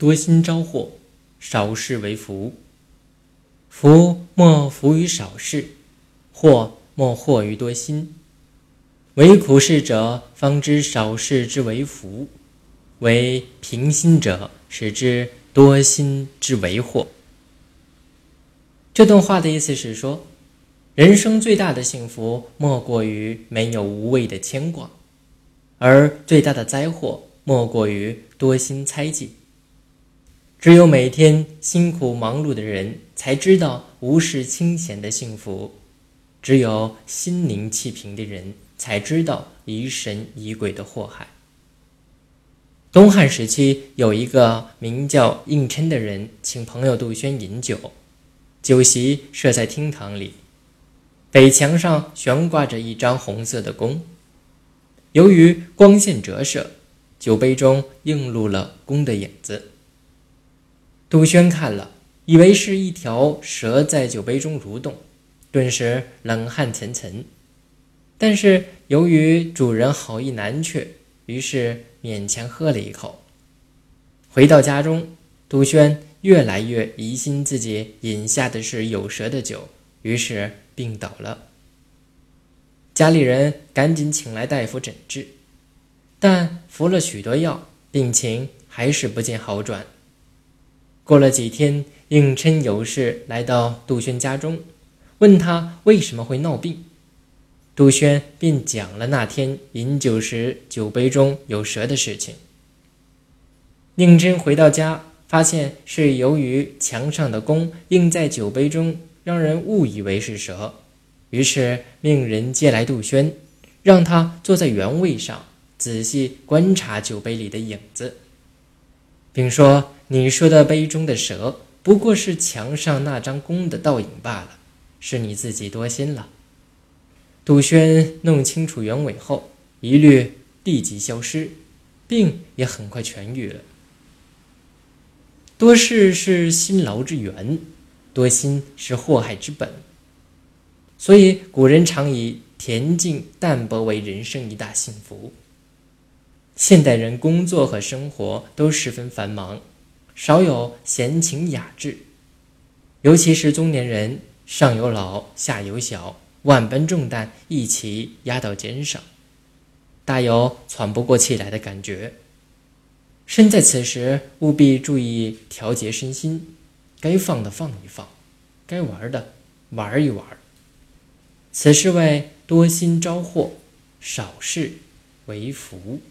多心招祸，少事为福。福莫福于少事，祸莫祸于多心。为苦事者，方知少事之为福；为平心者，使之多心之为祸。这段话的意思是说，人生最大的幸福莫过于没有无谓的牵挂，而最大的灾祸莫过于多心猜忌。只有每天辛苦忙碌的人才知道无事清闲的幸福，只有心灵气平的人才知道疑神疑鬼的祸害。东汉时期，有一个名叫应琛的人，请朋友杜轩饮酒，酒席设在厅堂里，北墙上悬挂着一张红色的弓，由于光线折射，酒杯中映入了弓的影子。杜轩看了，以为是一条蛇在酒杯中蠕动，顿时冷汗涔涔。但是由于主人好意难却，于是勉强喝了一口。回到家中，杜轩越来越疑心自己饮下的是有蛇的酒，于是病倒了。家里人赶紧请来大夫诊治，但服了许多药，病情还是不见好转。过了几天，应琛有事来到杜轩家中，问他为什么会闹病。杜轩便讲了那天饮酒时酒杯中有蛇的事情。应琛回到家，发现是由于墙上的弓映在酒杯中，让人误以为是蛇，于是命人接来杜轩，让他坐在原位上，仔细观察酒杯里的影子。并说：“你说的杯中的蛇，不过是墙上那张弓的倒影罢了，是你自己多心了。”杜轩弄清楚原委后，疑虑立即消失，病也很快痊愈了。多事是辛劳之源，多心是祸害之本。所以古人常以恬静淡泊为人生一大幸福。现代人工作和生活都十分繁忙，少有闲情雅致。尤其是中年人，上有老，下有小，万般重担一起压到肩上，大有喘不过气来的感觉。身在此时，务必注意调节身心，该放的放一放，该玩的玩一玩。此事为多心招祸，少事为福。